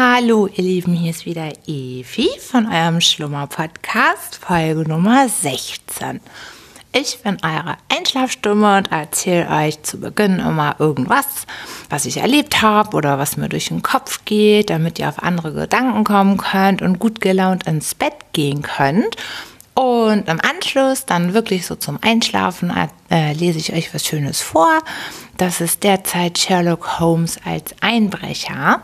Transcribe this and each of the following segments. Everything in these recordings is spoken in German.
Hallo, ihr Lieben, hier ist wieder Evi von eurem Schlummer-Podcast, Folge Nummer 16. Ich bin eure Einschlafstimme und erzähle euch zu Beginn immer irgendwas, was ich erlebt habe oder was mir durch den Kopf geht, damit ihr auf andere Gedanken kommen könnt und gut gelaunt ins Bett gehen könnt. Und im Anschluss, dann wirklich so zum Einschlafen, äh, lese ich euch was Schönes vor. Das ist derzeit Sherlock Holmes als Einbrecher.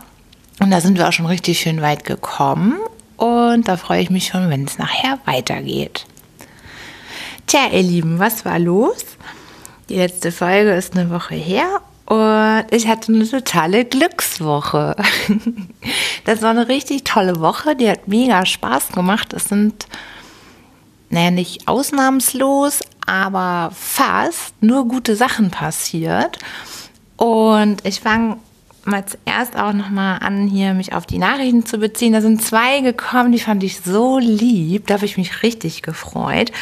Und da sind wir auch schon richtig schön weit gekommen. Und da freue ich mich schon, wenn es nachher weitergeht. Tja, ihr Lieben, was war los? Die letzte Folge ist eine Woche her und ich hatte eine totale Glückswoche. Das war eine richtig tolle Woche, die hat mega Spaß gemacht. Es sind, naja, nicht ausnahmslos, aber fast nur gute Sachen passiert. Und ich fange mal zuerst auch nochmal an, hier mich auf die Nachrichten zu beziehen. Da sind zwei gekommen, die fand ich so lieb. Da habe ich mich richtig gefreut.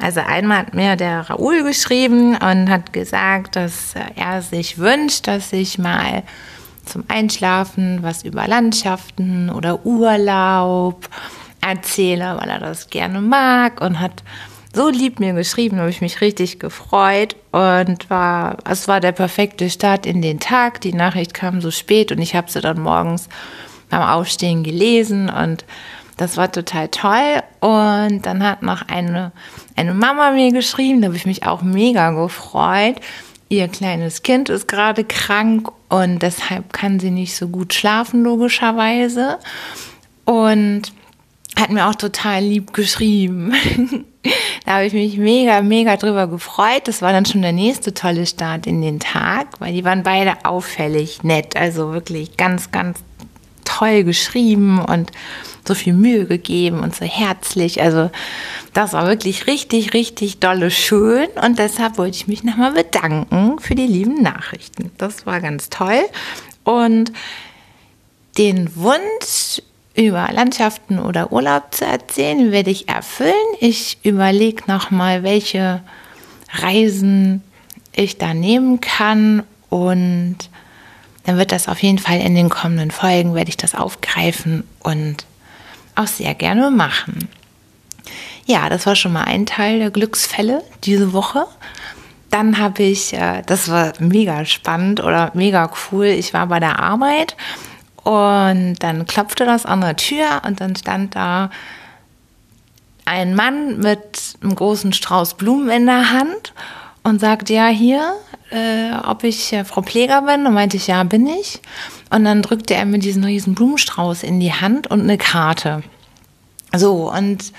Also einmal hat mir der Raoul geschrieben und hat gesagt, dass er sich wünscht, dass ich mal zum Einschlafen was über Landschaften oder Urlaub erzähle, weil er das gerne mag und hat so lieb mir geschrieben, habe ich mich richtig gefreut und war, es war der perfekte Start in den Tag. Die Nachricht kam so spät und ich habe sie dann morgens beim Aufstehen gelesen und das war total toll. Und dann hat noch eine, eine Mama mir geschrieben, da habe ich mich auch mega gefreut. Ihr kleines Kind ist gerade krank und deshalb kann sie nicht so gut schlafen, logischerweise. Und hat mir auch total lieb geschrieben. da habe ich mich mega, mega drüber gefreut. Das war dann schon der nächste tolle Start in den Tag, weil die waren beide auffällig nett. Also wirklich ganz, ganz toll geschrieben und so viel Mühe gegeben und so herzlich. Also das war wirklich richtig, richtig dolle schön. Und deshalb wollte ich mich nochmal bedanken für die lieben Nachrichten. Das war ganz toll. Und den Wunsch über Landschaften oder Urlaub zu erzählen, werde ich erfüllen. Ich überlege nochmal, welche Reisen ich da nehmen kann und dann wird das auf jeden Fall in den kommenden Folgen, werde ich das aufgreifen und auch sehr gerne machen. Ja, das war schon mal ein Teil der Glücksfälle diese Woche. Dann habe ich, äh, das war mega spannend oder mega cool, ich war bei der Arbeit und dann klopfte das an der Tür und dann stand da ein Mann mit einem großen Strauß Blumen in der Hand und sagte, ja, hier, äh, ob ich äh, Frau Pfleger bin. Und meinte ich, ja, bin ich. Und dann drückte er mir diesen riesen Blumenstrauß in die Hand und eine Karte. So, und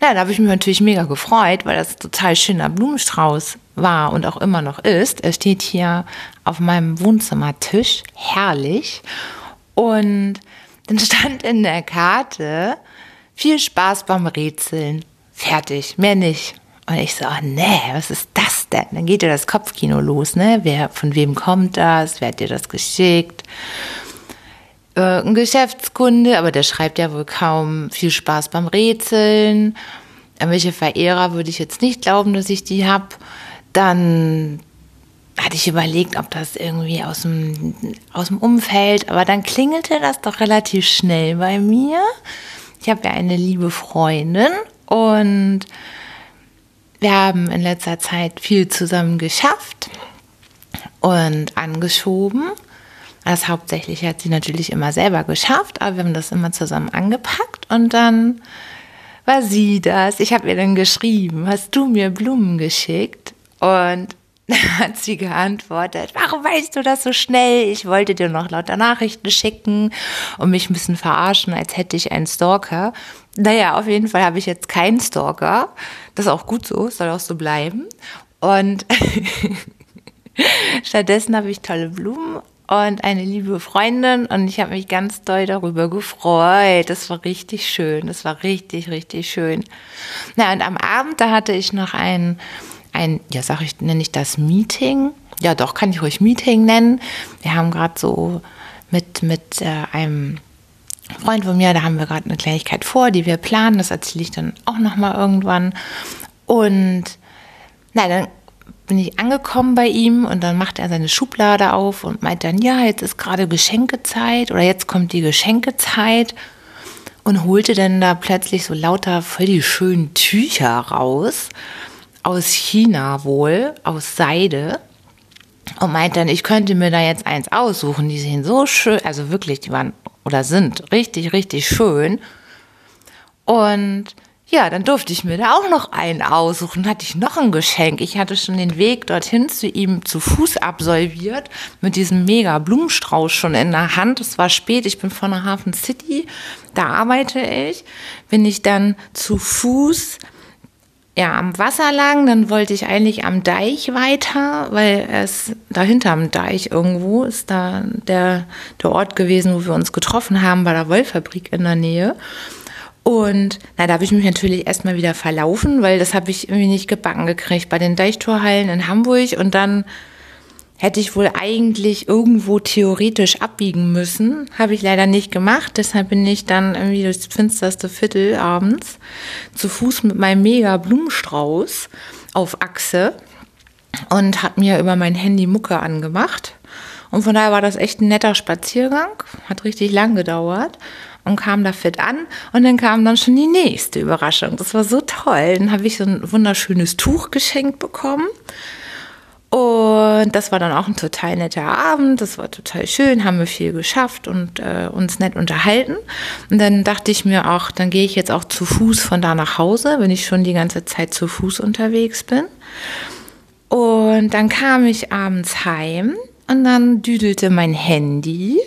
na, da habe ich mich natürlich mega gefreut, weil das ein total schöner Blumenstrauß war und auch immer noch ist. Er steht hier auf meinem Wohnzimmertisch, herrlich. Und dann stand in der Karte, viel Spaß beim Rätseln. Fertig, mehr nicht. Und ich so, oh, nee, was ist das denn? Dann geht ja das Kopfkino los, ne? Wer, von wem kommt das? Wer hat dir das geschickt? Äh, ein Geschäftskunde, aber der schreibt ja wohl kaum viel Spaß beim Rätseln. Welche Verehrer würde ich jetzt nicht glauben, dass ich die habe. Dann hatte ich überlegt, ob das irgendwie aus dem, aus dem Umfeld, aber dann klingelte das doch relativ schnell bei mir. Ich habe ja eine liebe Freundin und wir haben in letzter Zeit viel zusammen geschafft und angeschoben. Das hauptsächlich hat sie natürlich immer selber geschafft, aber wir haben das immer zusammen angepackt und dann war sie das. Ich habe ihr dann geschrieben, hast du mir Blumen geschickt? Und hat sie geantwortet, warum weißt du das so schnell? Ich wollte dir noch lauter Nachrichten schicken und mich ein bisschen verarschen, als hätte ich einen Stalker. Naja, auf jeden Fall habe ich jetzt keinen Stalker. Das ist auch gut so, soll auch so bleiben. Und stattdessen habe ich tolle Blumen und eine liebe Freundin und ich habe mich ganz doll darüber gefreut. Das war richtig schön. Das war richtig, richtig schön. Na, und am Abend, da hatte ich noch einen ein, ja, sag ich, nenne ich das Meeting? Ja, doch, kann ich ruhig Meeting nennen. Wir haben gerade so mit, mit äh, einem Freund von mir, da haben wir gerade eine Kleinigkeit vor, die wir planen. Das erzähle ich dann auch nochmal irgendwann. Und na, dann bin ich angekommen bei ihm und dann macht er seine Schublade auf und meint dann, ja, jetzt ist gerade Geschenkezeit oder jetzt kommt die Geschenkezeit und holte dann da plötzlich so lauter voll die schönen Tücher raus, aus China wohl, aus Seide und meint dann, ich könnte mir da jetzt eins aussuchen, die sehen so schön, also wirklich, die waren oder sind richtig, richtig schön und ja, dann durfte ich mir da auch noch einen aussuchen, hatte ich noch ein Geschenk. Ich hatte schon den Weg dorthin zu ihm zu Fuß absolviert, mit diesem mega Blumenstrauß schon in der Hand. Es war spät, ich bin von der Hafen City, da arbeite ich. Bin ich dann zu Fuß ja, am Wasser lang, dann wollte ich eigentlich am Deich weiter, weil es dahinter am Deich irgendwo ist da der, der Ort gewesen, wo wir uns getroffen haben, bei der Wollfabrik in der Nähe. Und na, da habe ich mich natürlich erstmal wieder verlaufen, weil das habe ich irgendwie nicht gebacken gekriegt bei den Deichtorhallen in Hamburg. Und dann hätte ich wohl eigentlich irgendwo theoretisch abbiegen müssen. Habe ich leider nicht gemacht. Deshalb bin ich dann irgendwie durchs finsterste Viertel abends zu Fuß mit meinem mega Blumenstrauß auf Achse und hat mir über mein Handy Mucke angemacht. Und von daher war das echt ein netter Spaziergang. Hat richtig lang gedauert und kam da fit an. Und dann kam dann schon die nächste Überraschung. Das war so toll. Dann habe ich so ein wunderschönes Tuch geschenkt bekommen. Und das war dann auch ein total netter Abend. Das war total schön, haben wir viel geschafft und äh, uns nett unterhalten. Und dann dachte ich mir auch, dann gehe ich jetzt auch zu Fuß von da nach Hause, wenn ich schon die ganze Zeit zu Fuß unterwegs bin. Und dann kam ich abends heim und dann düdelte mein Handy.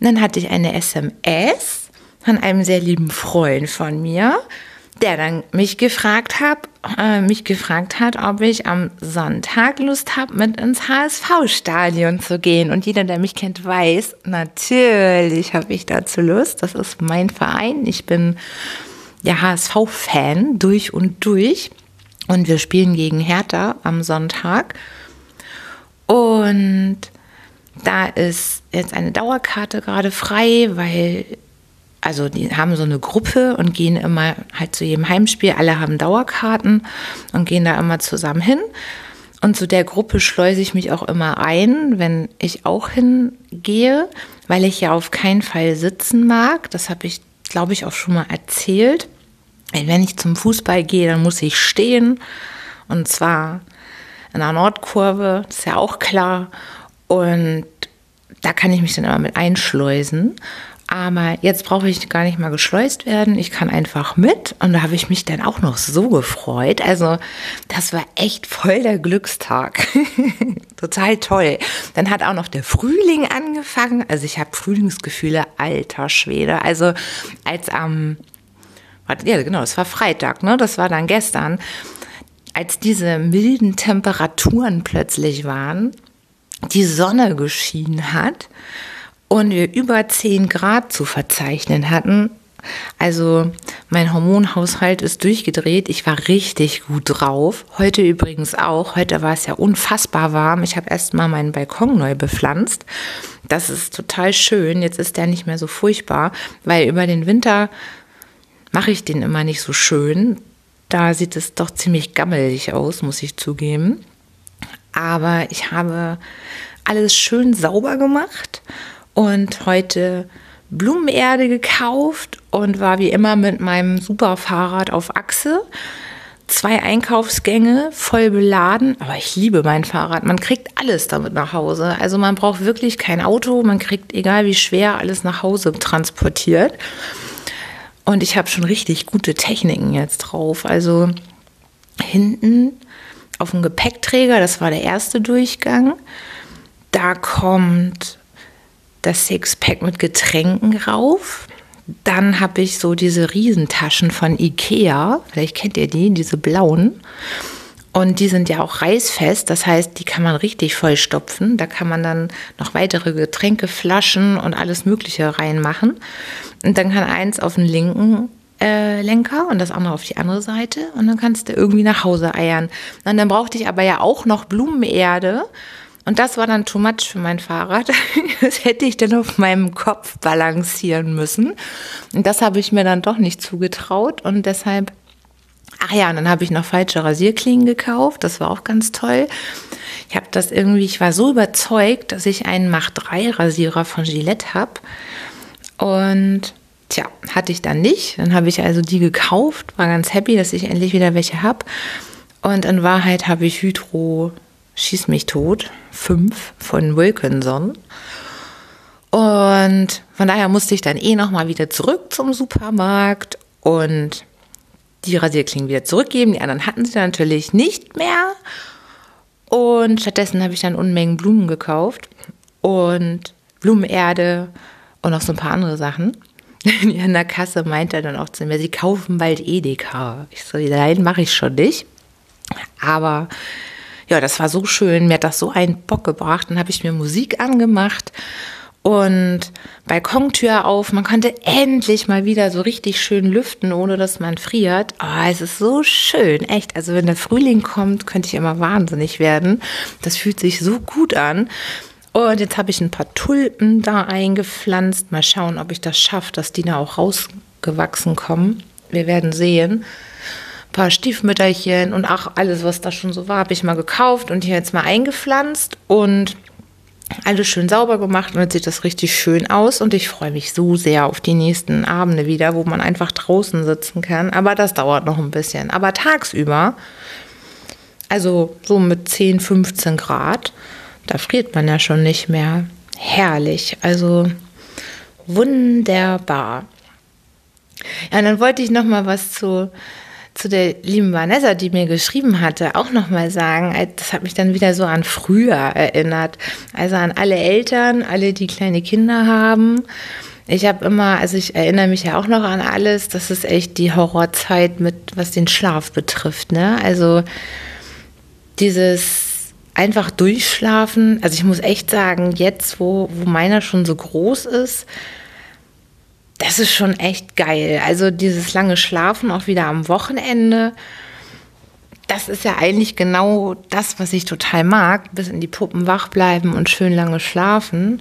Und dann hatte ich eine SMS von einem sehr lieben Freund von mir, der dann mich gefragt hat, äh, mich gefragt hat, ob ich am Sonntag Lust habe, mit ins HSV-Stadion zu gehen. Und jeder, der mich kennt, weiß, natürlich habe ich dazu Lust. Das ist mein Verein. Ich bin der HSV-Fan durch und durch. Und wir spielen gegen Hertha am Sonntag. Und da ist jetzt eine Dauerkarte gerade frei, weil also die haben so eine Gruppe und gehen immer halt zu jedem Heimspiel. Alle haben Dauerkarten und gehen da immer zusammen hin. Und zu der Gruppe schleuse ich mich auch immer ein, wenn ich auch hingehe, weil ich ja auf keinen Fall sitzen mag. Das habe ich, glaube ich, auch schon mal erzählt. Wenn ich zum Fußball gehe, dann muss ich stehen. Und zwar in der Nordkurve, das ist ja auch klar. Und da kann ich mich dann immer mit einschleusen. Aber jetzt brauche ich gar nicht mal geschleust werden. Ich kann einfach mit. Und da habe ich mich dann auch noch so gefreut. Also, das war echt voll der Glückstag. Total toll. Dann hat auch noch der Frühling angefangen. Also, ich habe Frühlingsgefühle, alter Schwede. Also, als am, ähm, ja, genau, es war Freitag, ne? Das war dann gestern. Als diese milden Temperaturen plötzlich waren, die Sonne geschienen hat und wir über 10 Grad zu verzeichnen hatten. Also mein Hormonhaushalt ist durchgedreht. Ich war richtig gut drauf. Heute übrigens auch. Heute war es ja unfassbar warm. Ich habe erst mal meinen Balkon neu bepflanzt. Das ist total schön. Jetzt ist der nicht mehr so furchtbar, weil über den Winter mache ich den immer nicht so schön. Da sieht es doch ziemlich gammelig aus, muss ich zugeben. Aber ich habe alles schön sauber gemacht und heute Blumenerde gekauft und war wie immer mit meinem Superfahrrad auf Achse. Zwei Einkaufsgänge voll beladen, aber ich liebe mein Fahrrad. Man kriegt alles damit nach Hause. Also man braucht wirklich kein Auto, man kriegt egal wie schwer alles nach Hause transportiert. Und ich habe schon richtig gute Techniken jetzt drauf. Also hinten auf dem Gepäckträger, das war der erste Durchgang. Da kommt das Sixpack mit Getränken rauf. Dann habe ich so diese Riesentaschen von Ikea. Vielleicht kennt ihr die, diese blauen. Und die sind ja auch reißfest, das heißt, die kann man richtig vollstopfen. Da kann man dann noch weitere Getränke, Flaschen und alles Mögliche reinmachen. Und dann kann eins auf den linken äh, Lenker und das andere auf die andere Seite. Und dann kannst du irgendwie nach Hause eiern. Und dann brauchte ich aber ja auch noch Blumenerde. Und das war dann too much für mein Fahrrad. Das hätte ich dann auf meinem Kopf balancieren müssen. Und das habe ich mir dann doch nicht zugetraut. Und deshalb Ach ja, und dann habe ich noch falsche Rasierklingen gekauft. Das war auch ganz toll. Ich habe das irgendwie, ich war so überzeugt, dass ich einen Mach 3 Rasierer von Gillette habe. Und tja, hatte ich dann nicht. Dann habe ich also die gekauft, war ganz happy, dass ich endlich wieder welche habe. Und in Wahrheit habe ich Hydro Schieß mich tot 5 von Wilkinson. Und von daher musste ich dann eh nochmal wieder zurück zum Supermarkt und die Rasierklingen wieder zurückgeben. Die anderen hatten sie natürlich nicht mehr. Und stattdessen habe ich dann Unmengen Blumen gekauft und Blumenerde und noch so ein paar andere Sachen. Die an der Kasse meinte dann auch zu mir, sie kaufen bald Edeka. Ich so, nein, mache ich schon nicht. Aber ja, das war so schön. Mir hat das so einen Bock gebracht. Dann habe ich mir Musik angemacht und Balkontür auf. Man konnte endlich mal wieder so richtig schön lüften, ohne dass man friert. Oh, es ist so schön, echt. Also wenn der Frühling kommt, könnte ich immer wahnsinnig werden. Das fühlt sich so gut an. Und jetzt habe ich ein paar Tulpen da eingepflanzt. Mal schauen, ob ich das schaffe, dass die da auch rausgewachsen kommen. Wir werden sehen. Paar Stiefmütterchen und auch alles, was da schon so war, habe ich mal gekauft und hier jetzt mal eingepflanzt. Und alles schön sauber gemacht und jetzt sieht das richtig schön aus und ich freue mich so sehr auf die nächsten Abende wieder, wo man einfach draußen sitzen kann. Aber das dauert noch ein bisschen. Aber tagsüber, also so mit 10, 15 Grad, da friert man ja schon nicht mehr. Herrlich, also wunderbar. Ja, und dann wollte ich noch mal was zu zu der lieben Vanessa, die mir geschrieben hatte, auch nochmal sagen, äh, das hat mich dann wieder so an früher erinnert. Also an alle Eltern, alle, die kleine Kinder haben. Ich habe immer, also ich erinnere mich ja auch noch an alles, das ist echt die Horrorzeit mit, was den Schlaf betrifft. Ne? Also dieses einfach durchschlafen. Also ich muss echt sagen, jetzt, wo, wo meiner schon so groß ist, das ist schon echt geil. Also dieses lange Schlafen auch wieder am Wochenende. Das ist ja eigentlich genau das, was ich total mag. Bis in die Puppen wach bleiben und schön lange schlafen.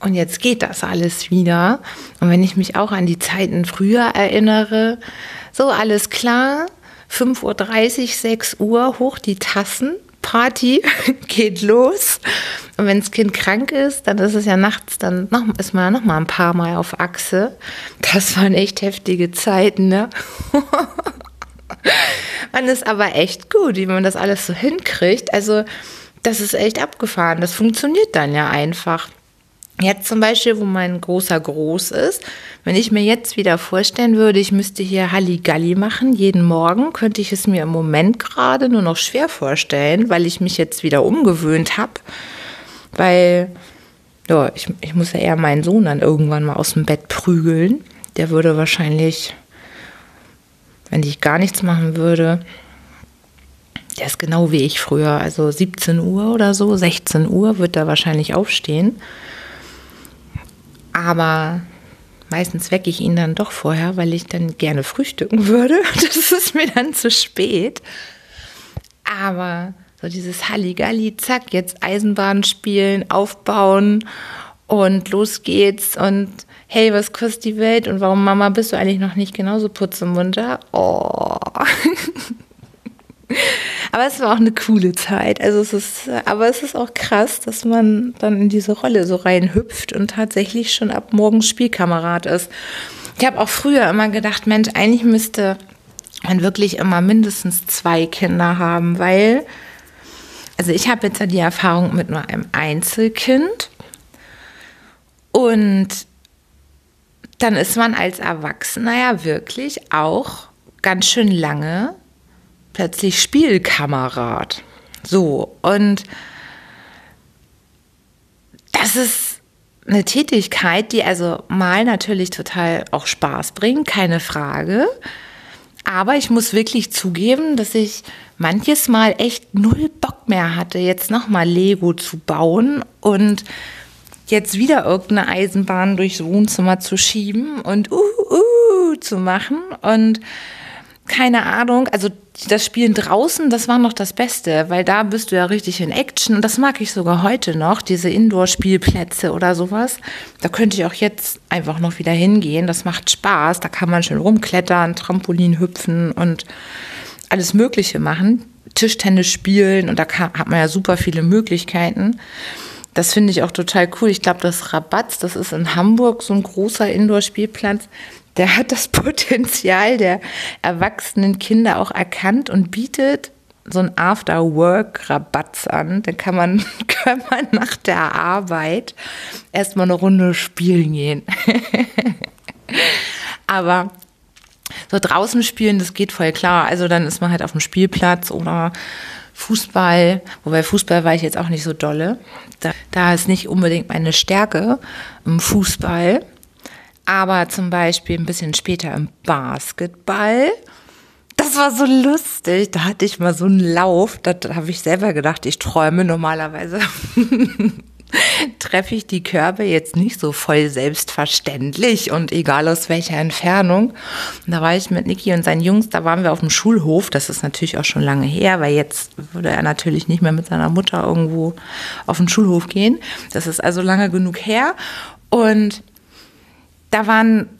Und jetzt geht das alles wieder. Und wenn ich mich auch an die Zeiten früher erinnere, so alles klar, 5.30 Uhr, 6 Uhr, hoch die Tassen, Party geht los. Und wenn das Kind krank ist, dann ist es ja nachts, dann noch, ist man ja noch mal ein paar Mal auf Achse. Das waren echt heftige Zeiten, ne? man ist aber echt gut, wie man das alles so hinkriegt. Also, das ist echt abgefahren. Das funktioniert dann ja einfach. Jetzt zum Beispiel, wo mein großer groß ist, wenn ich mir jetzt wieder vorstellen würde, ich müsste hier Halligalli machen, jeden Morgen, könnte ich es mir im Moment gerade nur noch schwer vorstellen, weil ich mich jetzt wieder umgewöhnt habe. Weil, ja, ich, ich muss ja eher meinen Sohn dann irgendwann mal aus dem Bett prügeln. Der würde wahrscheinlich, wenn ich gar nichts machen würde, der ist genau wie ich früher, also 17 Uhr oder so, 16 Uhr wird er wahrscheinlich aufstehen. Aber meistens wecke ich ihn dann doch vorher, weil ich dann gerne frühstücken würde. Das ist mir dann zu spät. Aber so dieses Halligalli, zack, jetzt Eisenbahn spielen, aufbauen und los geht's und hey, was kostet die Welt und warum Mama bist du eigentlich noch nicht genauso putzemunter? Oh. Aber es war auch eine coole Zeit. Also es ist, aber es ist auch krass, dass man dann in diese Rolle so reinhüpft und tatsächlich schon ab morgens Spielkamerad ist. Ich habe auch früher immer gedacht, Mensch, eigentlich müsste man wirklich immer mindestens zwei Kinder haben, weil, also ich habe jetzt ja die Erfahrung mit nur einem Einzelkind und dann ist man als Erwachsener ja wirklich auch ganz schön lange plötzlich Spielkamerad. So, und das ist eine Tätigkeit, die also mal natürlich total auch Spaß bringt, keine Frage. Aber ich muss wirklich zugeben, dass ich manches Mal echt null Bock mehr hatte, jetzt nochmal Lego zu bauen und jetzt wieder irgendeine Eisenbahn durchs Wohnzimmer zu schieben und uh, uh zu machen. Und keine Ahnung, also das Spielen draußen, das war noch das Beste, weil da bist du ja richtig in Action und das mag ich sogar heute noch, diese Indoor-Spielplätze oder sowas. Da könnte ich auch jetzt einfach noch wieder hingehen, das macht Spaß, da kann man schön rumklettern, Trampolin hüpfen und alles Mögliche machen. Tischtennis spielen und da kann, hat man ja super viele Möglichkeiten. Das finde ich auch total cool. Ich glaube, das Rabatz, das ist in Hamburg so ein großer Indoor-Spielplatz. Der hat das Potenzial der erwachsenen Kinder auch erkannt und bietet so ein After-Work-Rabatz an. Dann kann man, kann man nach der Arbeit erstmal eine Runde spielen gehen. Aber so draußen spielen, das geht voll klar. Also dann ist man halt auf dem Spielplatz oder Fußball, wobei Fußball war ich jetzt auch nicht so dolle. Da, da ist nicht unbedingt meine Stärke im Fußball. Aber zum Beispiel ein bisschen später im Basketball. Das war so lustig. Da hatte ich mal so einen Lauf. Da habe ich selber gedacht, ich träume normalerweise. treffe ich die Körbe jetzt nicht so voll selbstverständlich und egal aus welcher Entfernung. Und da war ich mit Niki und seinen Jungs, da waren wir auf dem Schulhof. Das ist natürlich auch schon lange her, weil jetzt würde er natürlich nicht mehr mit seiner Mutter irgendwo auf den Schulhof gehen. Das ist also lange genug her. Und da waren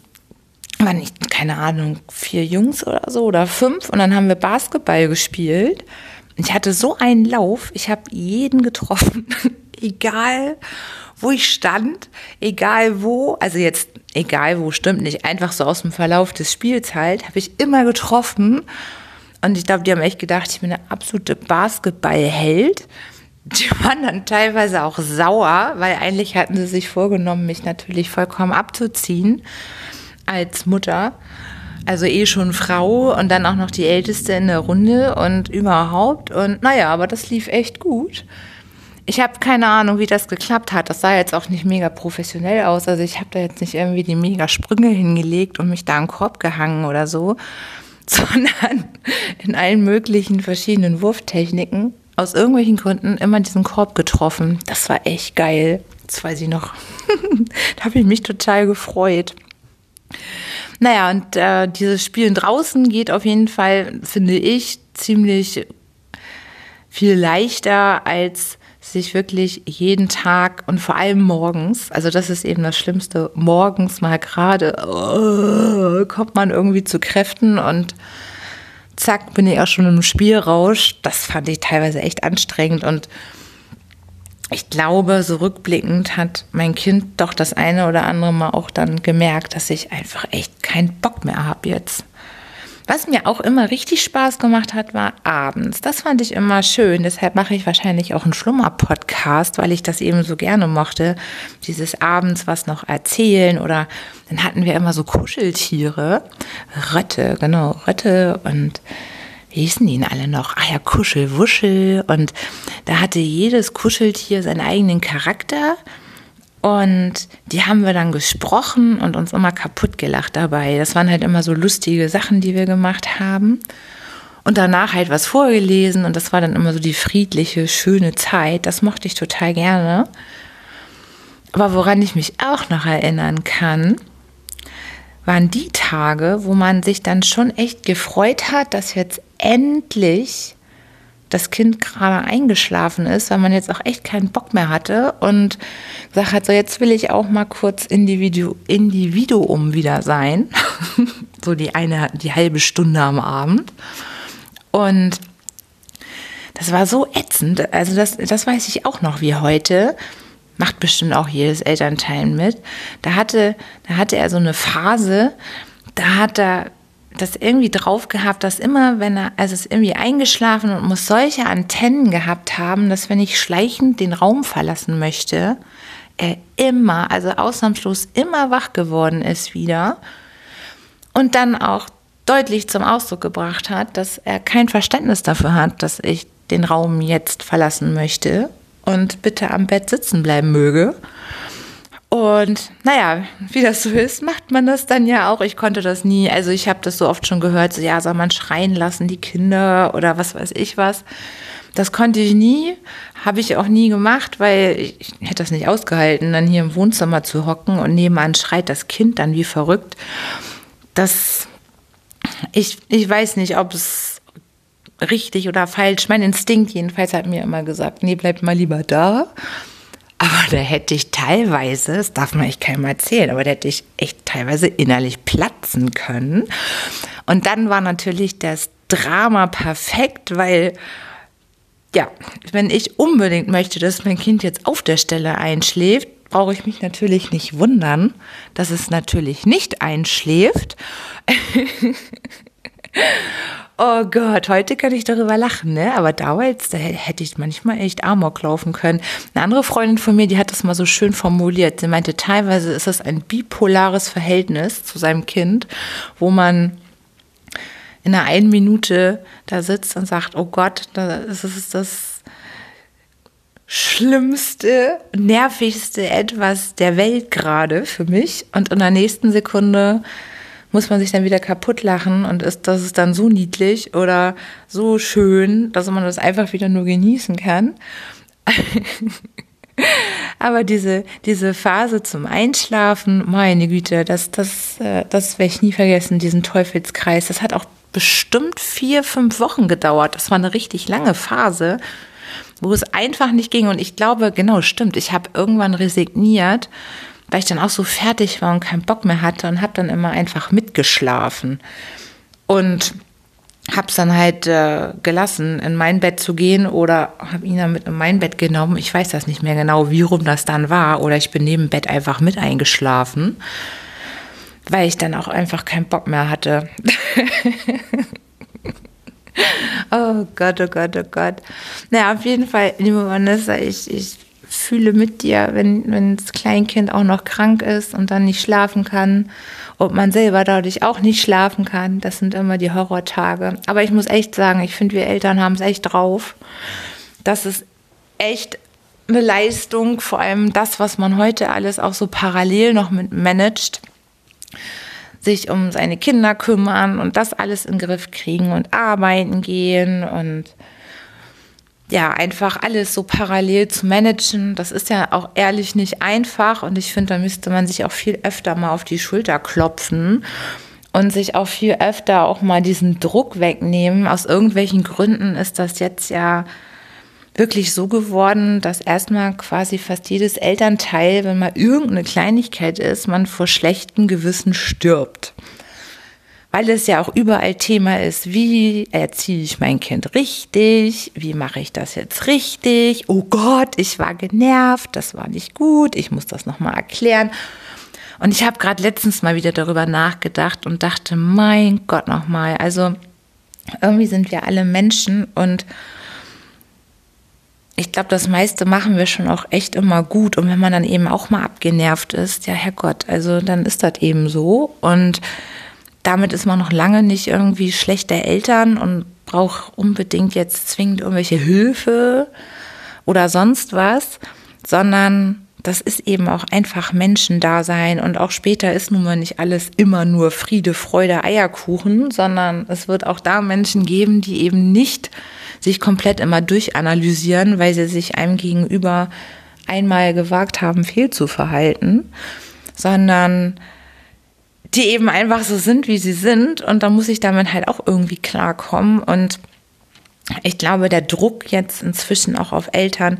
waren nicht, keine Ahnung, vier Jungs oder so oder fünf und dann haben wir Basketball gespielt. Ich hatte so einen Lauf, ich habe jeden getroffen. egal wo ich stand, egal wo, also jetzt egal wo, stimmt nicht, einfach so aus dem Verlauf des Spiels halt, habe ich immer getroffen. Und ich glaube, die haben echt gedacht, ich bin eine absolute Basketballheld. Die waren dann teilweise auch sauer, weil eigentlich hatten sie sich vorgenommen, mich natürlich vollkommen abzuziehen als Mutter. Also eh schon Frau und dann auch noch die Älteste in der Runde und überhaupt. Und naja, aber das lief echt gut. Ich habe keine Ahnung, wie das geklappt hat. Das sah jetzt auch nicht mega professionell aus. Also ich habe da jetzt nicht irgendwie die mega Sprünge hingelegt und mich da am Korb gehangen oder so, sondern in allen möglichen verschiedenen Wurftechniken aus irgendwelchen Gründen immer diesen Korb getroffen. Das war echt geil. Das weiß ich noch. da habe ich mich total gefreut. Naja, und äh, dieses Spielen draußen geht auf jeden Fall, finde ich, ziemlich viel leichter als sich wirklich jeden Tag und vor allem morgens, also das ist eben das Schlimmste, morgens mal gerade oh, kommt man irgendwie zu Kräften und zack, bin ich auch schon im Spielrausch. Das fand ich teilweise echt anstrengend und ich glaube, so rückblickend hat mein Kind doch das eine oder andere Mal auch dann gemerkt, dass ich einfach echt keinen Bock mehr habe jetzt. Was mir auch immer richtig Spaß gemacht hat, war abends. Das fand ich immer schön. Deshalb mache ich wahrscheinlich auch einen Schlummer-Podcast, weil ich das eben so gerne mochte. Dieses abends was noch erzählen oder dann hatten wir immer so Kuscheltiere. Rötte, genau, Rötte und wie hießen die denn alle noch? Ah ja, Kuschelwuschel. Und da hatte jedes Kuscheltier seinen eigenen Charakter. Und die haben wir dann gesprochen und uns immer kaputt gelacht dabei. Das waren halt immer so lustige Sachen, die wir gemacht haben. Und danach halt was vorgelesen und das war dann immer so die friedliche, schöne Zeit. Das mochte ich total gerne. Aber woran ich mich auch noch erinnern kann, waren die Tage, wo man sich dann schon echt gefreut hat, dass jetzt endlich das Kind gerade eingeschlafen ist, weil man jetzt auch echt keinen Bock mehr hatte und gesagt hat, so jetzt will ich auch mal kurz Individu Individuum wieder sein. so die eine, die halbe Stunde am Abend. Und das war so ätzend. Also das, das weiß ich auch noch wie heute. Macht bestimmt auch jedes Elternteil mit. Da hatte, da hatte er so eine Phase, da hat er das irgendwie drauf gehabt, dass immer, wenn er, also ist irgendwie eingeschlafen und muss solche Antennen gehabt haben, dass wenn ich schleichend den Raum verlassen möchte, er immer, also ausnahmslos immer wach geworden ist wieder und dann auch deutlich zum Ausdruck gebracht hat, dass er kein Verständnis dafür hat, dass ich den Raum jetzt verlassen möchte und bitte am Bett sitzen bleiben möge. Und naja, wie das so ist, macht man das dann ja auch. Ich konnte das nie. Also ich habe das so oft schon gehört, so ja, soll man schreien lassen, die Kinder oder was weiß ich was. Das konnte ich nie, habe ich auch nie gemacht, weil ich, ich hätte das nicht ausgehalten, dann hier im Wohnzimmer zu hocken und nebenan schreit das Kind dann wie verrückt. Das, ich, ich weiß nicht, ob es richtig oder falsch. Mein Instinkt jedenfalls hat mir immer gesagt, nee, bleib mal lieber da. Da hätte ich teilweise, das darf man echt keinem erzählen, aber da hätte ich echt teilweise innerlich platzen können. Und dann war natürlich das Drama perfekt, weil ja, wenn ich unbedingt möchte, dass mein Kind jetzt auf der Stelle einschläft, brauche ich mich natürlich nicht wundern, dass es natürlich nicht einschläft. oh Gott, heute kann ich darüber lachen, ne? Aber damals, da hätte ich manchmal echt Amok laufen können. Eine andere Freundin von mir, die hat das mal so schön formuliert. Sie meinte, teilweise ist es ein bipolares Verhältnis zu seinem Kind, wo man in einer einen Minute da sitzt und sagt, oh Gott, das ist das schlimmste, nervigste etwas der Welt gerade für mich. Und in der nächsten Sekunde muss man sich dann wieder kaputt lachen und ist, das ist dann so niedlich oder so schön, dass man das einfach wieder nur genießen kann. Aber diese, diese Phase zum Einschlafen, meine Güte, das, das, äh, das werde ich nie vergessen, diesen Teufelskreis. Das hat auch bestimmt vier, fünf Wochen gedauert. Das war eine richtig lange Phase, wo es einfach nicht ging. Und ich glaube, genau, stimmt, ich habe irgendwann resigniert, weil ich dann auch so fertig war und keinen Bock mehr hatte und habe dann immer einfach mitgeschlafen. Und habe es dann halt äh, gelassen, in mein Bett zu gehen oder habe ihn dann mit in mein Bett genommen. Ich weiß das nicht mehr genau, wie rum das dann war. Oder ich bin neben Bett einfach mit eingeschlafen, weil ich dann auch einfach keinen Bock mehr hatte. oh Gott, oh Gott, oh Gott. Naja, auf jeden Fall, liebe Vanessa, ich, ich fühle mit dir, wenn, wenn das Kleinkind auch noch krank ist und dann nicht schlafen kann ob man selber dadurch auch nicht schlafen kann. Das sind immer die Horrortage. Aber ich muss echt sagen, ich finde, wir Eltern haben es echt drauf. Das ist echt eine Leistung, vor allem das, was man heute alles auch so parallel noch mit managt sich um seine Kinder kümmern und das alles in den Griff kriegen und arbeiten gehen und ja, einfach alles so parallel zu managen, das ist ja auch ehrlich nicht einfach und ich finde, da müsste man sich auch viel öfter mal auf die Schulter klopfen und sich auch viel öfter auch mal diesen Druck wegnehmen. Aus irgendwelchen Gründen ist das jetzt ja wirklich so geworden, dass erstmal quasi fast jedes Elternteil, wenn mal irgendeine Kleinigkeit ist, man vor schlechtem Gewissen stirbt weil es ja auch überall Thema ist, wie erziehe ich mein Kind richtig, wie mache ich das jetzt richtig, oh Gott, ich war genervt, das war nicht gut, ich muss das nochmal erklären. Und ich habe gerade letztens mal wieder darüber nachgedacht und dachte, mein Gott nochmal, also irgendwie sind wir alle Menschen und ich glaube, das meiste machen wir schon auch echt immer gut. Und wenn man dann eben auch mal abgenervt ist, ja, Herrgott, also dann ist das eben so. Und damit ist man noch lange nicht irgendwie schlechter Eltern und braucht unbedingt jetzt zwingend irgendwelche Hilfe oder sonst was, sondern das ist eben auch einfach Menschendasein und auch später ist nun mal nicht alles immer nur Friede, Freude, Eierkuchen, sondern es wird auch da Menschen geben, die eben nicht sich komplett immer durchanalysieren, weil sie sich einem gegenüber einmal gewagt haben, fehl zu verhalten, sondern die eben einfach so sind, wie sie sind. Und da muss ich damit halt auch irgendwie klarkommen. Und ich glaube, der Druck jetzt inzwischen auch auf Eltern,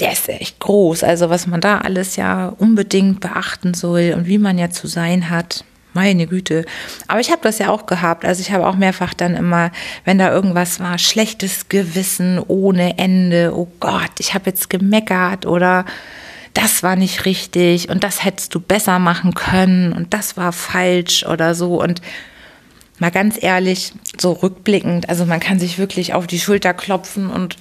der ist echt groß. Also was man da alles ja unbedingt beachten soll und wie man ja zu sein hat. Meine Güte. Aber ich habe das ja auch gehabt. Also ich habe auch mehrfach dann immer, wenn da irgendwas war, schlechtes Gewissen ohne Ende. Oh Gott, ich habe jetzt gemeckert oder das war nicht richtig und das hättest du besser machen können und das war falsch oder so. Und mal ganz ehrlich, so rückblickend, also man kann sich wirklich auf die Schulter klopfen und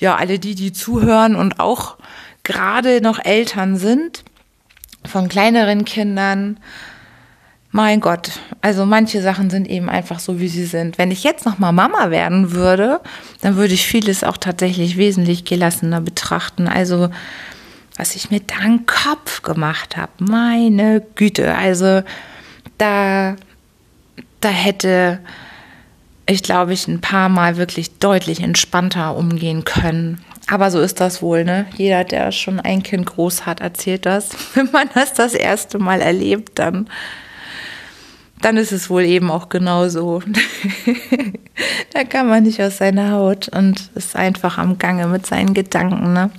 ja, alle die, die zuhören und auch gerade noch Eltern sind von kleineren Kindern, mein Gott, also manche Sachen sind eben einfach so, wie sie sind. Wenn ich jetzt noch mal Mama werden würde, dann würde ich vieles auch tatsächlich wesentlich gelassener betrachten. Also was ich mir da einen Kopf gemacht habe. Meine Güte, also da, da hätte ich, glaube ich, ein paar Mal wirklich deutlich entspannter umgehen können. Aber so ist das wohl, ne? Jeder, der schon ein Kind groß hat, erzählt das. Wenn man das das erste Mal erlebt, dann, dann ist es wohl eben auch genauso. da kann man nicht aus seiner Haut und ist einfach am Gange mit seinen Gedanken, ne?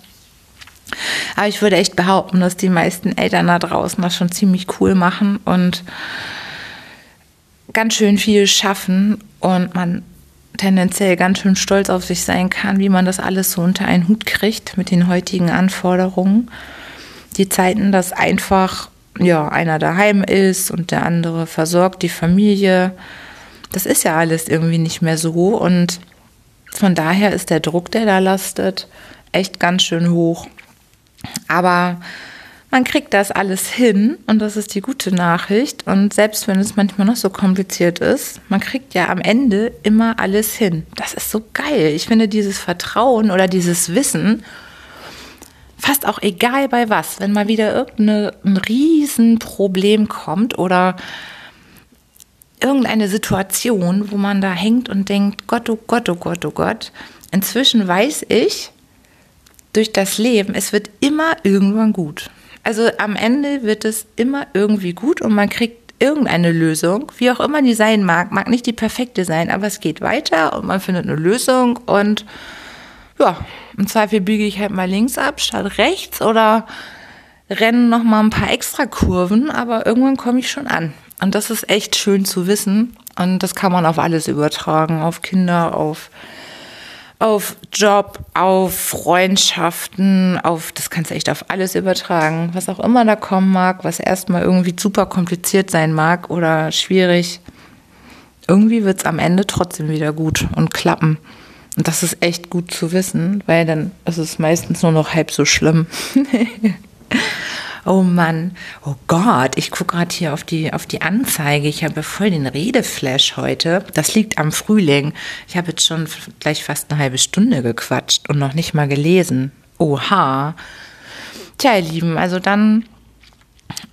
Aber ich würde echt behaupten, dass die meisten Eltern da draußen das schon ziemlich cool machen und ganz schön viel schaffen und man tendenziell ganz schön stolz auf sich sein kann, wie man das alles so unter einen Hut kriegt mit den heutigen Anforderungen. Die Zeiten, dass einfach ja, einer daheim ist und der andere versorgt die Familie. Das ist ja alles irgendwie nicht mehr so und von daher ist der Druck, der da lastet, echt ganz schön hoch. Aber man kriegt das alles hin und das ist die gute Nachricht. Und selbst wenn es manchmal noch so kompliziert ist, man kriegt ja am Ende immer alles hin. Das ist so geil. Ich finde dieses Vertrauen oder dieses Wissen, fast auch egal bei was, wenn mal wieder irgendein Riesenproblem kommt oder irgendeine Situation, wo man da hängt und denkt, Gott, oh Gott, oh Gott, oh Gott. Inzwischen weiß ich durch das Leben, es wird immer irgendwann gut. Also am Ende wird es immer irgendwie gut und man kriegt irgendeine Lösung, wie auch immer die sein mag, mag nicht die perfekte sein, aber es geht weiter und man findet eine Lösung und ja, im Zweifel biege ich halt mal links ab statt rechts oder renne noch mal ein paar extra Kurven, aber irgendwann komme ich schon an. Und das ist echt schön zu wissen und das kann man auf alles übertragen, auf Kinder, auf auf Job, auf Freundschaften, auf, das kannst du echt auf alles übertragen, was auch immer da kommen mag, was erstmal irgendwie super kompliziert sein mag oder schwierig. Irgendwie wird es am Ende trotzdem wieder gut und klappen. Und das ist echt gut zu wissen, weil dann ist es meistens nur noch halb so schlimm. oh Mann, oh Gott, ich gucke gerade hier auf die, auf die Anzeige. Ich habe voll den Redeflash heute. Das liegt am Frühling. Ich habe jetzt schon gleich fast eine halbe Stunde gequatscht und noch nicht mal gelesen. Oha. Tja, ihr Lieben, also dann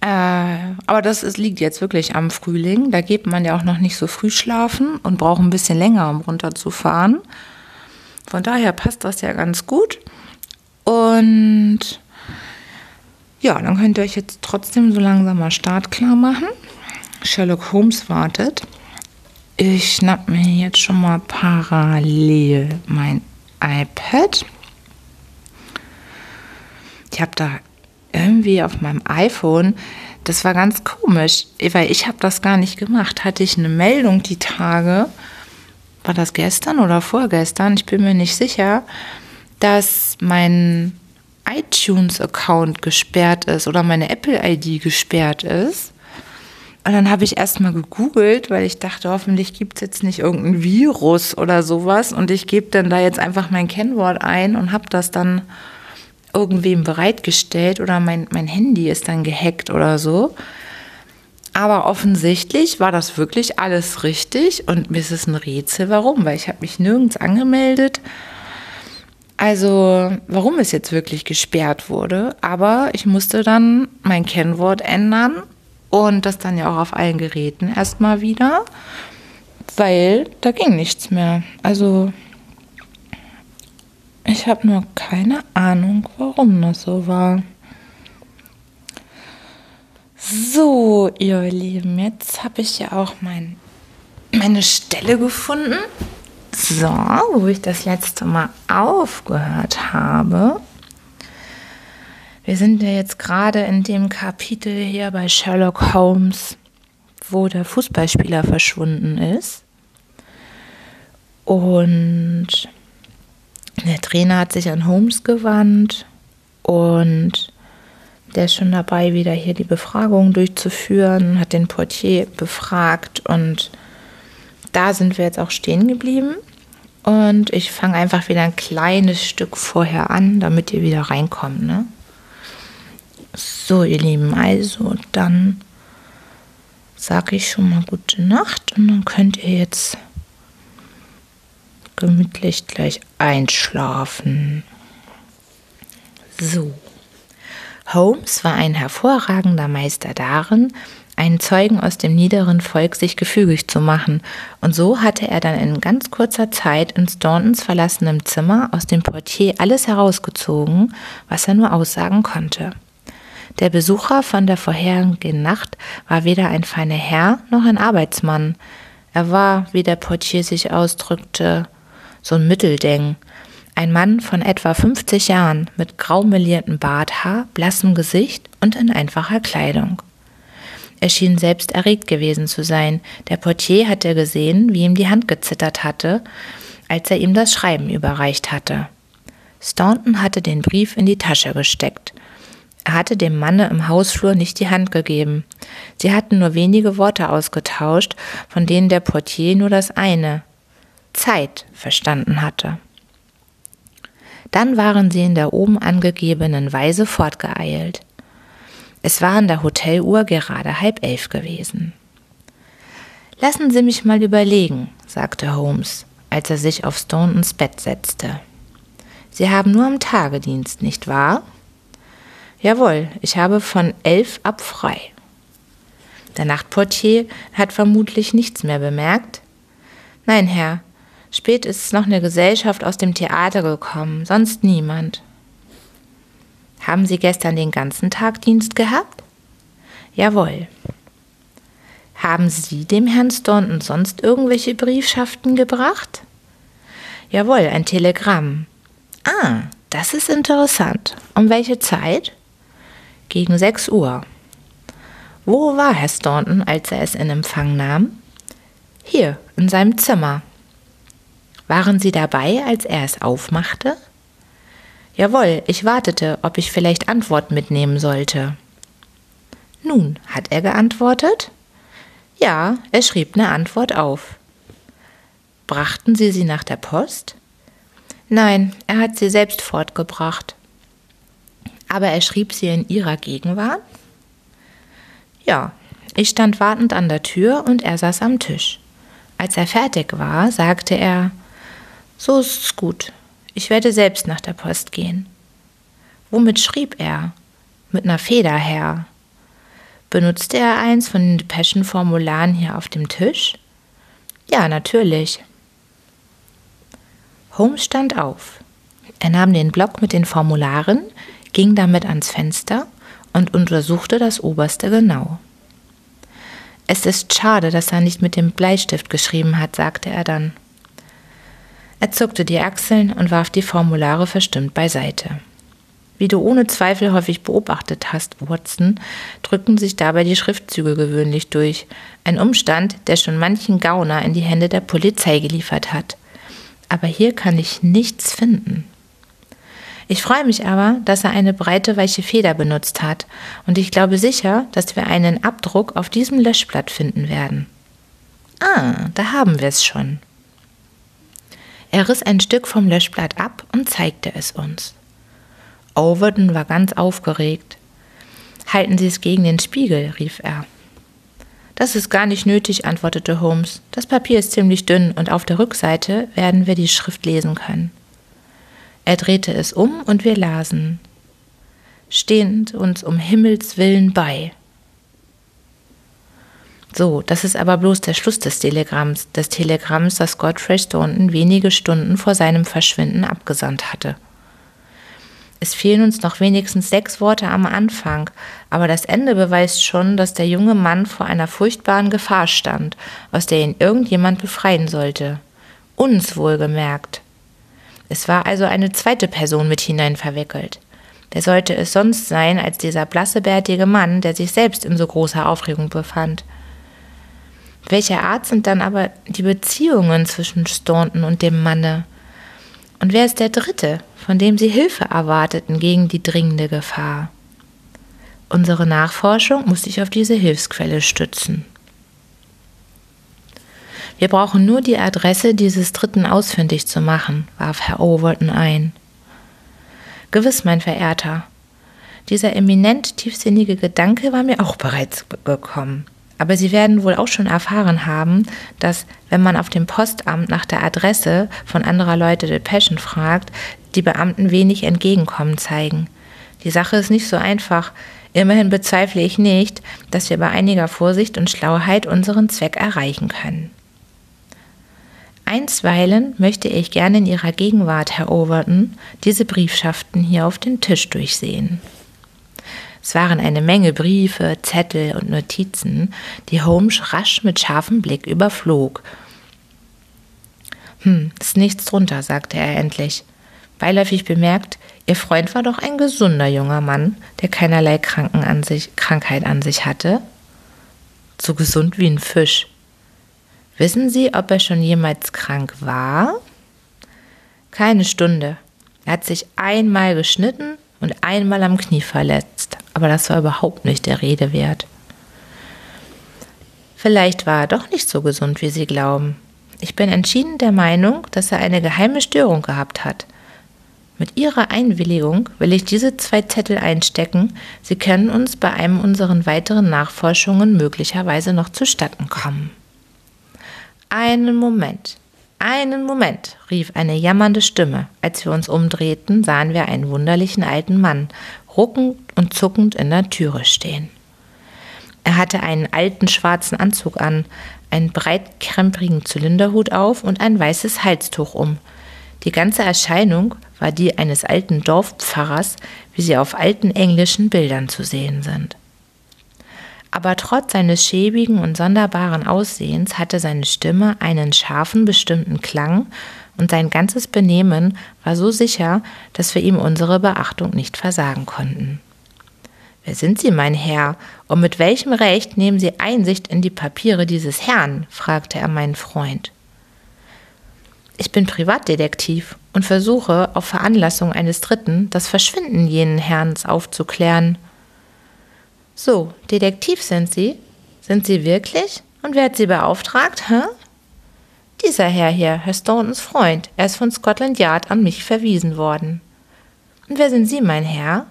äh, aber das ist, liegt jetzt wirklich am Frühling. Da geht man ja auch noch nicht so früh schlafen und braucht ein bisschen länger, um runterzufahren. Von daher passt das ja ganz gut. Und ja, dann könnt ihr euch jetzt trotzdem so langsam mal startklar machen. Sherlock Holmes wartet. Ich schnapp mir jetzt schon mal parallel mein iPad. Ich habe da irgendwie auf meinem iPhone, das war ganz komisch, weil ich habe das gar nicht gemacht. Hatte ich eine Meldung die Tage, war das gestern oder vorgestern, ich bin mir nicht sicher, dass mein iTunes-Account gesperrt ist oder meine Apple-ID gesperrt ist. Und dann habe ich erstmal gegoogelt, weil ich dachte, hoffentlich gibt es jetzt nicht irgendein Virus oder sowas. Und ich gebe dann da jetzt einfach mein Kennwort ein und habe das dann irgendwem bereitgestellt oder mein, mein Handy ist dann gehackt oder so. Aber offensichtlich war das wirklich alles richtig und mir ist es ein Rätsel, warum, weil ich habe mich nirgends angemeldet also, warum es jetzt wirklich gesperrt wurde. Aber ich musste dann mein Kennwort ändern und das dann ja auch auf allen Geräten erstmal wieder, weil da ging nichts mehr. Also, ich habe nur keine Ahnung, warum das so war. So, ihr Lieben, jetzt habe ich ja auch mein, meine Stelle gefunden so, wo ich das letzte Mal aufgehört habe. Wir sind ja jetzt gerade in dem Kapitel hier bei Sherlock Holmes, wo der Fußballspieler verschwunden ist. Und der Trainer hat sich an Holmes gewandt und der ist schon dabei, wieder hier die Befragung durchzuführen, hat den Portier befragt und da sind wir jetzt auch stehen geblieben. Und ich fange einfach wieder ein kleines Stück vorher an, damit ihr wieder reinkommt. Ne? So, ihr Lieben, also dann sage ich schon mal gute Nacht und dann könnt ihr jetzt gemütlich gleich einschlafen. So. Holmes war ein hervorragender Meister darin, einen Zeugen aus dem niederen Volk sich gefügig zu machen, und so hatte er dann in ganz kurzer Zeit in Stauntons verlassenem Zimmer aus dem Portier alles herausgezogen, was er nur aussagen konnte. Der Besucher von der vorherigen Nacht war weder ein feiner Herr noch ein Arbeitsmann. Er war, wie der Portier sich ausdrückte, so ein Mittelding, ein Mann von etwa 50 Jahren mit grau meliertem Barthaar, blassem Gesicht und in einfacher Kleidung. Er schien selbst erregt gewesen zu sein. Der Portier hatte gesehen, wie ihm die Hand gezittert hatte, als er ihm das Schreiben überreicht hatte. Staunton hatte den Brief in die Tasche gesteckt. Er hatte dem Manne im Hausflur nicht die Hand gegeben. Sie hatten nur wenige Worte ausgetauscht, von denen der Portier nur das eine Zeit verstanden hatte. Dann waren sie in der oben angegebenen Weise fortgeeilt. Es war an der Hoteluhr gerade halb elf gewesen. Lassen Sie mich mal überlegen, sagte Holmes, als er sich auf Stonens Bett setzte. Sie haben nur am Tagedienst, nicht wahr? Jawohl, ich habe von elf ab frei. Der Nachtportier hat vermutlich nichts mehr bemerkt. Nein, Herr, spät ist noch eine Gesellschaft aus dem Theater gekommen, sonst niemand. Haben Sie gestern den ganzen Tag Dienst gehabt? Jawohl. Haben Sie dem Herrn Staunton sonst irgendwelche Briefschaften gebracht? Jawohl, ein Telegramm. Ah, das ist interessant. Um welche Zeit? Gegen sechs Uhr. Wo war Herr Staunton, als er es in Empfang nahm? Hier, in seinem Zimmer. Waren Sie dabei, als er es aufmachte? Jawohl, ich wartete, ob ich vielleicht Antwort mitnehmen sollte. Nun, hat er geantwortet? Ja, er schrieb eine Antwort auf. Brachten Sie sie nach der Post? Nein, er hat sie selbst fortgebracht. Aber er schrieb sie in Ihrer Gegenwart? Ja, ich stand wartend an der Tür und er saß am Tisch. Als er fertig war, sagte er, so ist's gut, ich werde selbst nach der Post gehen. Womit schrieb er? Mit einer Feder her. Benutzte er eins von den Depeschen-Formularen hier auf dem Tisch? Ja, natürlich. Holmes stand auf. Er nahm den Block mit den Formularen, ging damit ans Fenster und untersuchte das oberste genau. Es ist schade, dass er nicht mit dem Bleistift geschrieben hat, sagte er dann. Er zuckte die Achseln und warf die Formulare verstimmt beiseite. Wie du ohne Zweifel häufig beobachtet hast, Watson, drücken sich dabei die Schriftzüge gewöhnlich durch. Ein Umstand, der schon manchen Gauner in die Hände der Polizei geliefert hat. Aber hier kann ich nichts finden. Ich freue mich aber, dass er eine breite, weiche Feder benutzt hat, und ich glaube sicher, dass wir einen Abdruck auf diesem Löschblatt finden werden. Ah, da haben wir es schon. Er riss ein Stück vom Löschblatt ab und zeigte es uns. Overton war ganz aufgeregt. Halten Sie es gegen den Spiegel, rief er. Das ist gar nicht nötig, antwortete Holmes. Das Papier ist ziemlich dünn und auf der Rückseite werden wir die Schrift lesen können. Er drehte es um und wir lasen. Stehend uns um Himmels willen bei. So, das ist aber bloß der Schluss des Telegramms, des Telegramms, das Godfrey Staunton wenige Stunden vor seinem Verschwinden abgesandt hatte. Es fehlen uns noch wenigstens sechs Worte am Anfang, aber das Ende beweist schon, dass der junge Mann vor einer furchtbaren Gefahr stand, aus der ihn irgendjemand befreien sollte. Uns wohlgemerkt. Es war also eine zweite Person mit hinein verwickelt. Wer sollte es sonst sein als dieser blasse, bärtige Mann, der sich selbst in so großer Aufregung befand? Welcher Art sind dann aber die Beziehungen zwischen Staunton und dem Manne? Und wer ist der Dritte, von dem sie Hilfe erwarteten gegen die dringende Gefahr? Unsere Nachforschung muss sich auf diese Hilfsquelle stützen. Wir brauchen nur die Adresse dieses Dritten ausfindig zu machen, warf Herr Overton ein. Gewiss, mein Verehrter. Dieser eminent tiefsinnige Gedanke war mir auch bereits gekommen. Aber Sie werden wohl auch schon erfahren haben, dass, wenn man auf dem Postamt nach der Adresse von anderer Leute Depeschen fragt, die Beamten wenig Entgegenkommen zeigen. Die Sache ist nicht so einfach. Immerhin bezweifle ich nicht, dass wir bei einiger Vorsicht und Schlauheit unseren Zweck erreichen können. Einstweilen möchte ich gerne in Ihrer Gegenwart, Herr Overton, diese Briefschaften hier auf den Tisch durchsehen. Es waren eine Menge Briefe, Zettel und Notizen, die Holmes rasch mit scharfem Blick überflog. Hm, ist nichts drunter, sagte er endlich. Beiläufig bemerkt, Ihr Freund war doch ein gesunder junger Mann, der keinerlei Kranken an sich, Krankheit an sich hatte. so gesund wie ein Fisch. Wissen Sie, ob er schon jemals krank war? Keine Stunde. Er hat sich einmal geschnitten und einmal am Knie verletzt, aber das war überhaupt nicht der Rede wert. Vielleicht war er doch nicht so gesund, wie Sie glauben. Ich bin entschieden der Meinung, dass er eine geheime Störung gehabt hat. Mit Ihrer Einwilligung will ich diese zwei Zettel einstecken. Sie können uns bei einem unserer weiteren Nachforschungen möglicherweise noch zustatten kommen. Einen Moment, einen Moment, rief eine jammernde Stimme. Als wir uns umdrehten, sahen wir einen wunderlichen alten Mann, ruckend und zuckend in der Türe stehen. Er hatte einen alten schwarzen Anzug an, einen breitkrempigen Zylinderhut auf und ein weißes Halstuch um. Die ganze Erscheinung war die eines alten Dorfpfarrers, wie sie auf alten englischen Bildern zu sehen sind. Aber trotz seines schäbigen und sonderbaren Aussehens hatte seine Stimme einen scharfen, bestimmten Klang und sein ganzes Benehmen war so sicher, dass wir ihm unsere Beachtung nicht versagen konnten. Wer sind Sie, mein Herr, und mit welchem Recht nehmen Sie Einsicht in die Papiere dieses Herrn? fragte er meinen Freund. Ich bin Privatdetektiv und versuche auf Veranlassung eines Dritten das Verschwinden jenen Herrns aufzuklären. So, Detektiv sind Sie? Sind Sie wirklich? Und wer hat Sie beauftragt, hä? Dieser Herr hier, Herr Stonetons Freund, er ist von Scotland Yard an mich verwiesen worden. Und wer sind Sie, mein Herr?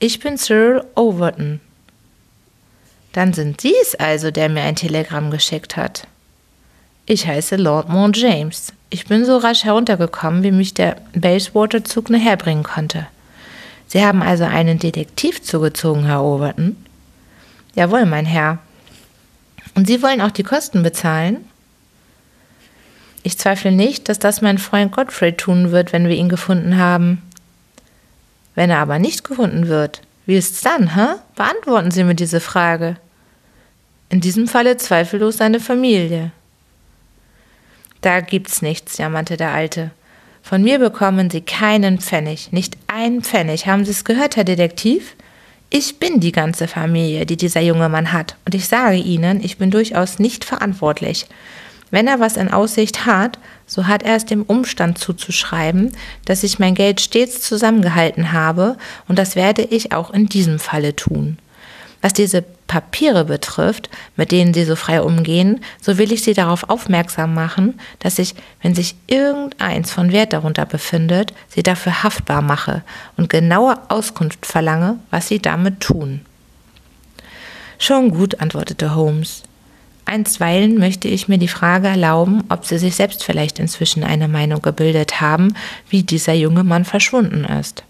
Ich bin Cyril Overton. Dann sind Sie es also, der mir ein Telegramm geschickt hat. Ich heiße Lord Mount James. Ich bin so rasch heruntergekommen, wie mich der Bayswater-Zug nachher bringen konnte. Sie haben also einen Detektiv zugezogen, Herr Overton? Jawohl, mein Herr. Und Sie wollen auch die Kosten bezahlen? Ich zweifle nicht, dass das mein Freund Godfrey tun wird, wenn wir ihn gefunden haben. Wenn er aber nicht gefunden wird, wie ist's dann, hä? Beantworten Sie mir diese Frage. In diesem Falle zweifellos seine Familie. Da gibt's nichts, jammerte der Alte. Von mir bekommen Sie keinen Pfennig, nicht einen Pfennig. Haben Sie es gehört, Herr Detektiv? Ich bin die ganze Familie, die dieser junge Mann hat, und ich sage Ihnen, ich bin durchaus nicht verantwortlich. Wenn er was in Aussicht hat, so hat er es dem Umstand zuzuschreiben, dass ich mein Geld stets zusammengehalten habe, und das werde ich auch in diesem Falle tun. Was diese Papiere betrifft, mit denen Sie so frei umgehen, so will ich Sie darauf aufmerksam machen, dass ich, wenn sich irgendeins von Wert darunter befindet, Sie dafür haftbar mache und genaue Auskunft verlange, was Sie damit tun. Schon gut, antwortete Holmes. Einstweilen möchte ich mir die Frage erlauben, ob Sie sich selbst vielleicht inzwischen eine Meinung gebildet haben, wie dieser junge Mann verschwunden ist.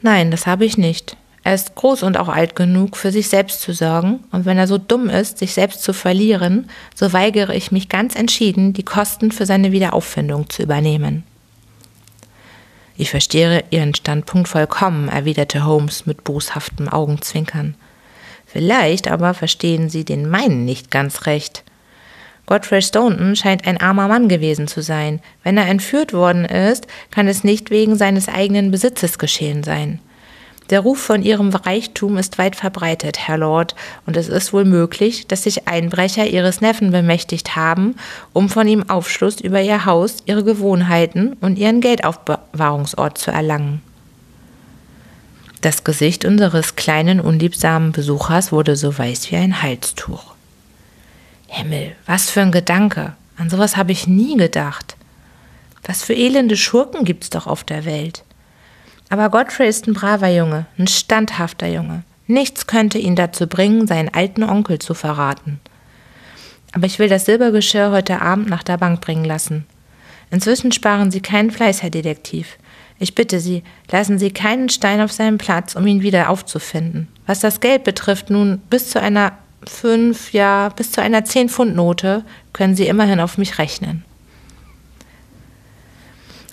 Nein, das habe ich nicht. Er ist groß und auch alt genug, für sich selbst zu sorgen, und wenn er so dumm ist, sich selbst zu verlieren, so weigere ich mich ganz entschieden, die Kosten für seine Wiederauffindung zu übernehmen. Ich verstehe Ihren Standpunkt vollkommen, erwiderte Holmes mit boshaftem Augenzwinkern. Vielleicht aber verstehen Sie den meinen nicht ganz recht. Godfrey Staunton scheint ein armer Mann gewesen zu sein. Wenn er entführt worden ist, kann es nicht wegen seines eigenen Besitzes geschehen sein. Der Ruf von ihrem Reichtum ist weit verbreitet, Herr Lord, und es ist wohl möglich, dass sich Einbrecher ihres Neffen bemächtigt haben, um von ihm Aufschluss über ihr Haus, ihre Gewohnheiten und ihren Geldaufbewahrungsort zu erlangen. Das Gesicht unseres kleinen, unliebsamen Besuchers wurde so weiß wie ein Halstuch. Himmel, was für ein Gedanke. An sowas habe ich nie gedacht. Was für elende Schurken gibt's doch auf der Welt. Aber Godfrey ist ein braver Junge, ein standhafter Junge. Nichts könnte ihn dazu bringen, seinen alten Onkel zu verraten. Aber ich will das Silbergeschirr heute Abend nach der Bank bringen lassen. Inzwischen sparen Sie keinen Fleiß, Herr Detektiv. Ich bitte Sie, lassen Sie keinen Stein auf seinem Platz, um ihn wieder aufzufinden. Was das Geld betrifft, nun bis zu einer fünf, ja, bis zu einer zehn Pfund Note können Sie immerhin auf mich rechnen.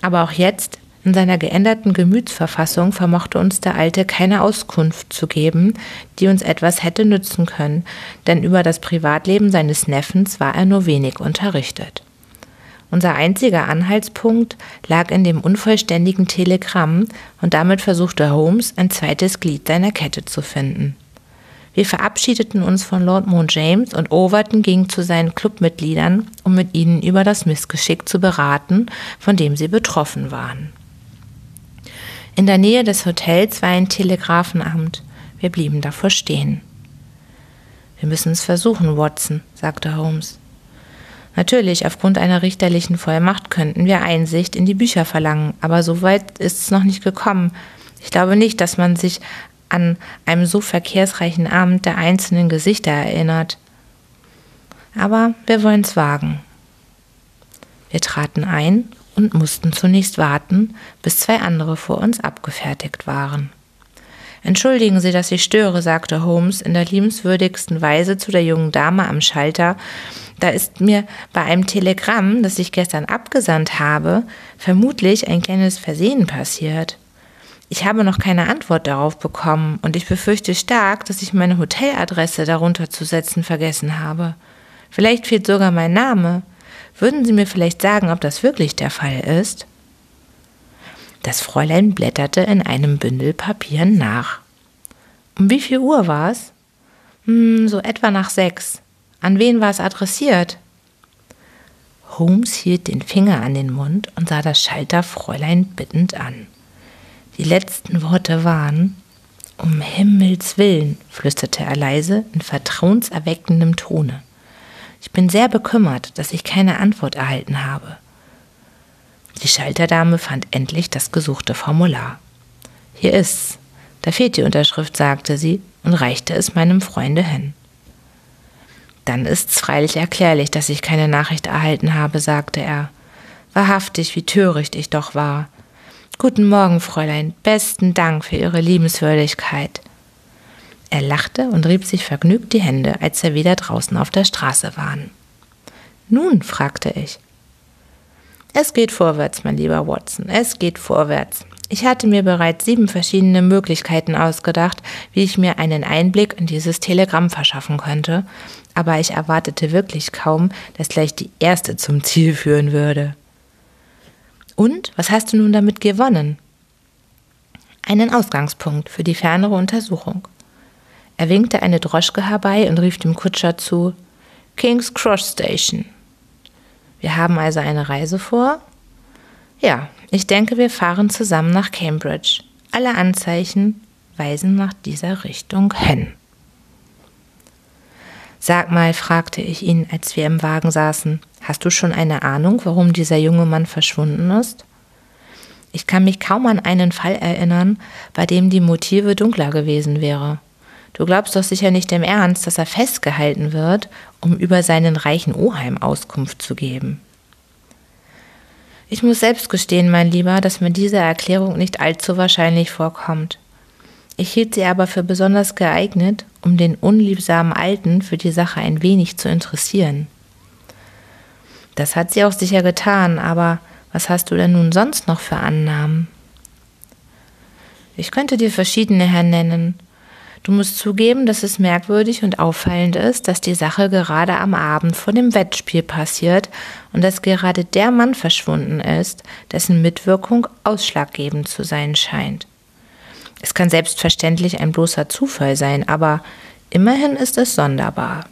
Aber auch jetzt, in seiner geänderten Gemütsverfassung vermochte uns der Alte keine Auskunft zu geben, die uns etwas hätte nützen können, denn über das Privatleben seines Neffens war er nur wenig unterrichtet. Unser einziger Anhaltspunkt lag in dem unvollständigen Telegramm, und damit versuchte Holmes ein zweites Glied seiner Kette zu finden. Wir verabschiedeten uns von Lord Moon James und Overton ging zu seinen Clubmitgliedern, um mit ihnen über das Missgeschick zu beraten, von dem sie betroffen waren. In der Nähe des Hotels war ein Telegrafenamt. Wir blieben davor stehen. Wir müssen es versuchen, Watson, sagte Holmes. Natürlich, aufgrund einer richterlichen Vollmacht könnten wir Einsicht in die Bücher verlangen, aber so weit ist es noch nicht gekommen. Ich glaube nicht, dass man sich an einem so verkehrsreichen Abend der einzelnen Gesichter erinnert. Aber wir wollen es wagen. Wir traten ein und mussten zunächst warten, bis zwei andere vor uns abgefertigt waren. Entschuldigen Sie, dass ich störe, sagte Holmes in der liebenswürdigsten Weise zu der jungen Dame am Schalter. Da ist mir bei einem Telegramm, das ich gestern abgesandt habe, vermutlich ein kleines Versehen passiert. Ich habe noch keine Antwort darauf bekommen und ich befürchte stark, dass ich meine Hoteladresse darunter zu setzen vergessen habe. Vielleicht fehlt sogar mein Name. Würden Sie mir vielleicht sagen, ob das wirklich der Fall ist? Das Fräulein blätterte in einem Bündel Papieren nach. Um wie viel Uhr war es? Hm, so etwa nach sechs. An wen war es adressiert? Holmes hielt den Finger an den Mund und sah das Schalterfräulein bittend an. Die letzten Worte waren Um Himmels willen, flüsterte er leise in vertrauenserweckendem Tone. Ich bin sehr bekümmert, dass ich keine Antwort erhalten habe. Die Schalterdame fand endlich das gesuchte Formular. Hier ist's. Da fehlt die Unterschrift, sagte sie und reichte es meinem Freunde hin. Dann ist's freilich erklärlich, dass ich keine Nachricht erhalten habe, sagte er. Wahrhaftig, wie töricht ich doch war. Guten Morgen, Fräulein. Besten Dank für Ihre Liebenswürdigkeit. Er lachte und rieb sich vergnügt die Hände, als er wieder draußen auf der Straße waren. Nun, fragte ich. Es geht vorwärts, mein lieber Watson, es geht vorwärts. Ich hatte mir bereits sieben verschiedene Möglichkeiten ausgedacht, wie ich mir einen Einblick in dieses Telegramm verschaffen könnte, aber ich erwartete wirklich kaum, dass gleich die erste zum Ziel führen würde. Und was hast du nun damit gewonnen? Einen Ausgangspunkt für die fernere Untersuchung. Er winkte eine Droschke herbei und rief dem Kutscher zu King's Cross Station. Wir haben also eine Reise vor? Ja, ich denke, wir fahren zusammen nach Cambridge. Alle Anzeichen weisen nach dieser Richtung hin. Sag mal, fragte ich ihn, als wir im Wagen saßen, hast du schon eine Ahnung, warum dieser junge Mann verschwunden ist? Ich kann mich kaum an einen Fall erinnern, bei dem die Motive dunkler gewesen wäre. Du glaubst doch sicher nicht im Ernst, dass er festgehalten wird, um über seinen reichen Oheim Auskunft zu geben. Ich muss selbst gestehen, mein Lieber, dass mir diese Erklärung nicht allzu wahrscheinlich vorkommt. Ich hielt sie aber für besonders geeignet, um den unliebsamen Alten für die Sache ein wenig zu interessieren. Das hat sie auch sicher getan, aber was hast du denn nun sonst noch für Annahmen? Ich könnte dir verschiedene hernennen. Du musst zugeben, dass es merkwürdig und auffallend ist, dass die Sache gerade am Abend vor dem Wettspiel passiert und dass gerade der Mann verschwunden ist, dessen Mitwirkung ausschlaggebend zu sein scheint. Es kann selbstverständlich ein bloßer Zufall sein, aber immerhin ist es sonderbar.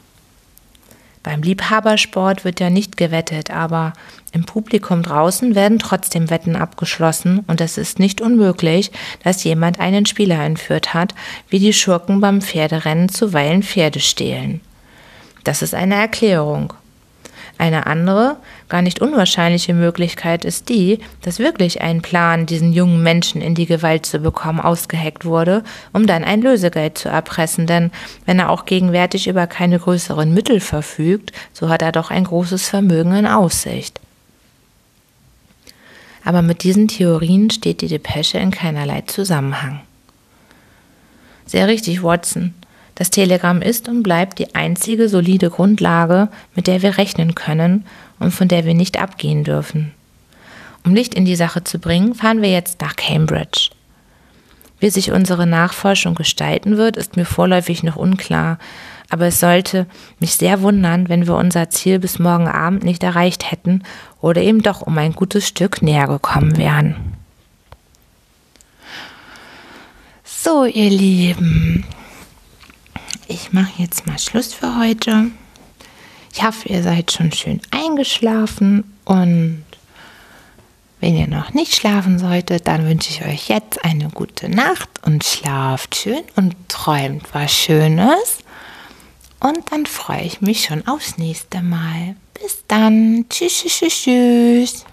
Beim Liebhabersport wird ja nicht gewettet, aber im Publikum draußen werden trotzdem Wetten abgeschlossen und es ist nicht unmöglich, dass jemand einen Spieler entführt hat, wie die Schurken beim Pferderennen zuweilen Pferde stehlen. Das ist eine Erklärung. Eine andere, gar nicht unwahrscheinliche Möglichkeit ist die, dass wirklich ein Plan, diesen jungen Menschen in die Gewalt zu bekommen, ausgeheckt wurde, um dann ein Lösegeld zu erpressen, denn wenn er auch gegenwärtig über keine größeren Mittel verfügt, so hat er doch ein großes Vermögen in Aussicht. Aber mit diesen Theorien steht die Depesche in keinerlei Zusammenhang. Sehr richtig, Watson. Das Telegramm ist und bleibt die einzige solide Grundlage, mit der wir rechnen können und von der wir nicht abgehen dürfen. Um Licht in die Sache zu bringen, fahren wir jetzt nach Cambridge. Wie sich unsere Nachforschung gestalten wird, ist mir vorläufig noch unklar, aber es sollte mich sehr wundern, wenn wir unser Ziel bis morgen Abend nicht erreicht hätten oder eben doch um ein gutes Stück näher gekommen wären. So, ihr Lieben, ich mache jetzt mal Schluss für heute. Ich hoffe, ihr seid schon schön eingeschlafen und wenn ihr noch nicht schlafen solltet, dann wünsche ich euch jetzt eine gute Nacht und schlaft schön und träumt was Schönes. Und dann freue ich mich schon aufs nächste Mal. Bis dann. Tschüss, tschüss, tschüss.